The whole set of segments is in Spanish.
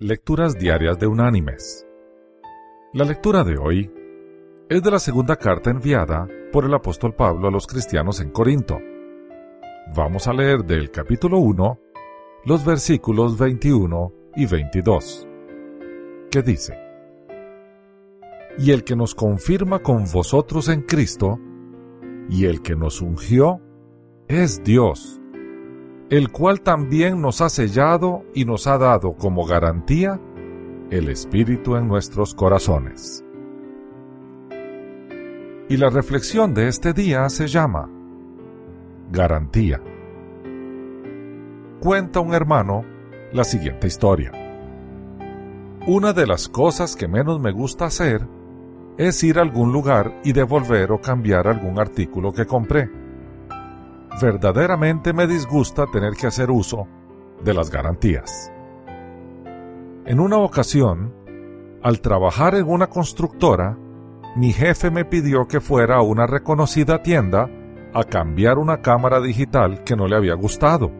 Lecturas Diarias de Unánimes. La lectura de hoy es de la segunda carta enviada por el apóstol Pablo a los cristianos en Corinto. Vamos a leer del capítulo 1 los versículos 21 y 22, que dice, Y el que nos confirma con vosotros en Cristo, y el que nos ungió, es Dios, el cual también nos ha sellado y nos ha dado como garantía el Espíritu en nuestros corazones. Y la reflexión de este día se llama Garantía. Cuenta un hermano la siguiente historia. Una de las cosas que menos me gusta hacer es ir a algún lugar y devolver o cambiar algún artículo que compré verdaderamente me disgusta tener que hacer uso de las garantías. En una ocasión, al trabajar en una constructora, mi jefe me pidió que fuera a una reconocida tienda a cambiar una cámara digital que no le había gustado.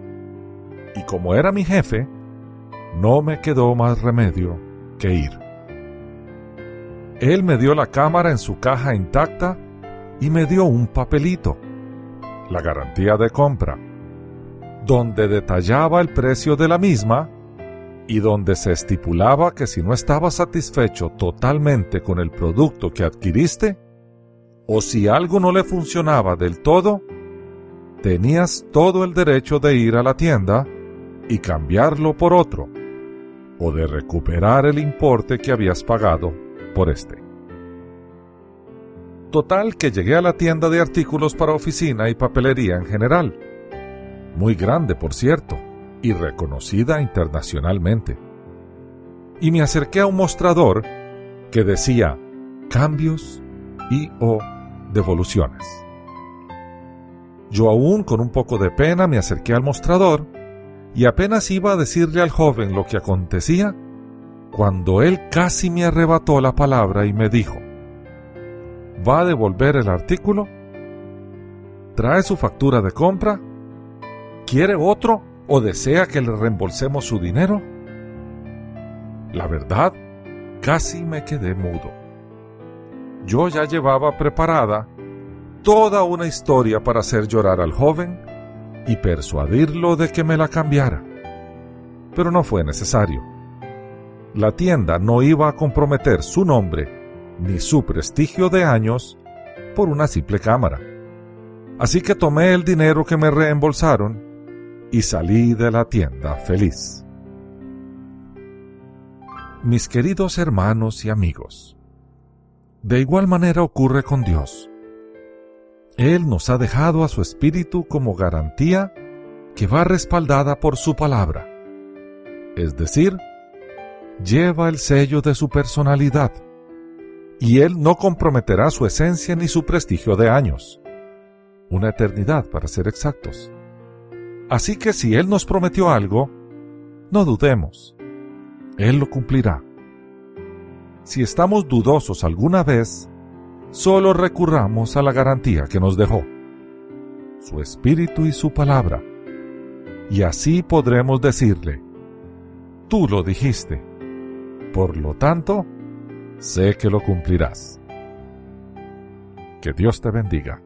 Y como era mi jefe, no me quedó más remedio que ir. Él me dio la cámara en su caja intacta y me dio un papelito la garantía de compra, donde detallaba el precio de la misma y donde se estipulaba que si no estabas satisfecho totalmente con el producto que adquiriste, o si algo no le funcionaba del todo, tenías todo el derecho de ir a la tienda y cambiarlo por otro, o de recuperar el importe que habías pagado por este. Total que llegué a la tienda de artículos para oficina y papelería en general. Muy grande, por cierto, y reconocida internacionalmente. Y me acerqué a un mostrador que decía cambios y o devoluciones. Yo aún con un poco de pena me acerqué al mostrador y apenas iba a decirle al joven lo que acontecía, cuando él casi me arrebató la palabra y me dijo, va a devolver el artículo, trae su factura de compra, quiere otro o desea que le reembolsemos su dinero. La verdad, casi me quedé mudo. Yo ya llevaba preparada toda una historia para hacer llorar al joven y persuadirlo de que me la cambiara. Pero no fue necesario. La tienda no iba a comprometer su nombre ni su prestigio de años por una simple cámara. Así que tomé el dinero que me reembolsaron y salí de la tienda feliz. Mis queridos hermanos y amigos, de igual manera ocurre con Dios. Él nos ha dejado a su Espíritu como garantía que va respaldada por su palabra. Es decir, lleva el sello de su personalidad y Él no comprometerá su esencia ni su prestigio de años. Una eternidad, para ser exactos. Así que si Él nos prometió algo, no dudemos. Él lo cumplirá. Si estamos dudosos alguna vez, solo recurramos a la garantía que nos dejó, su espíritu y su palabra. Y así podremos decirle, tú lo dijiste. Por lo tanto, sé que lo cumplirás. Que Dios te bendiga.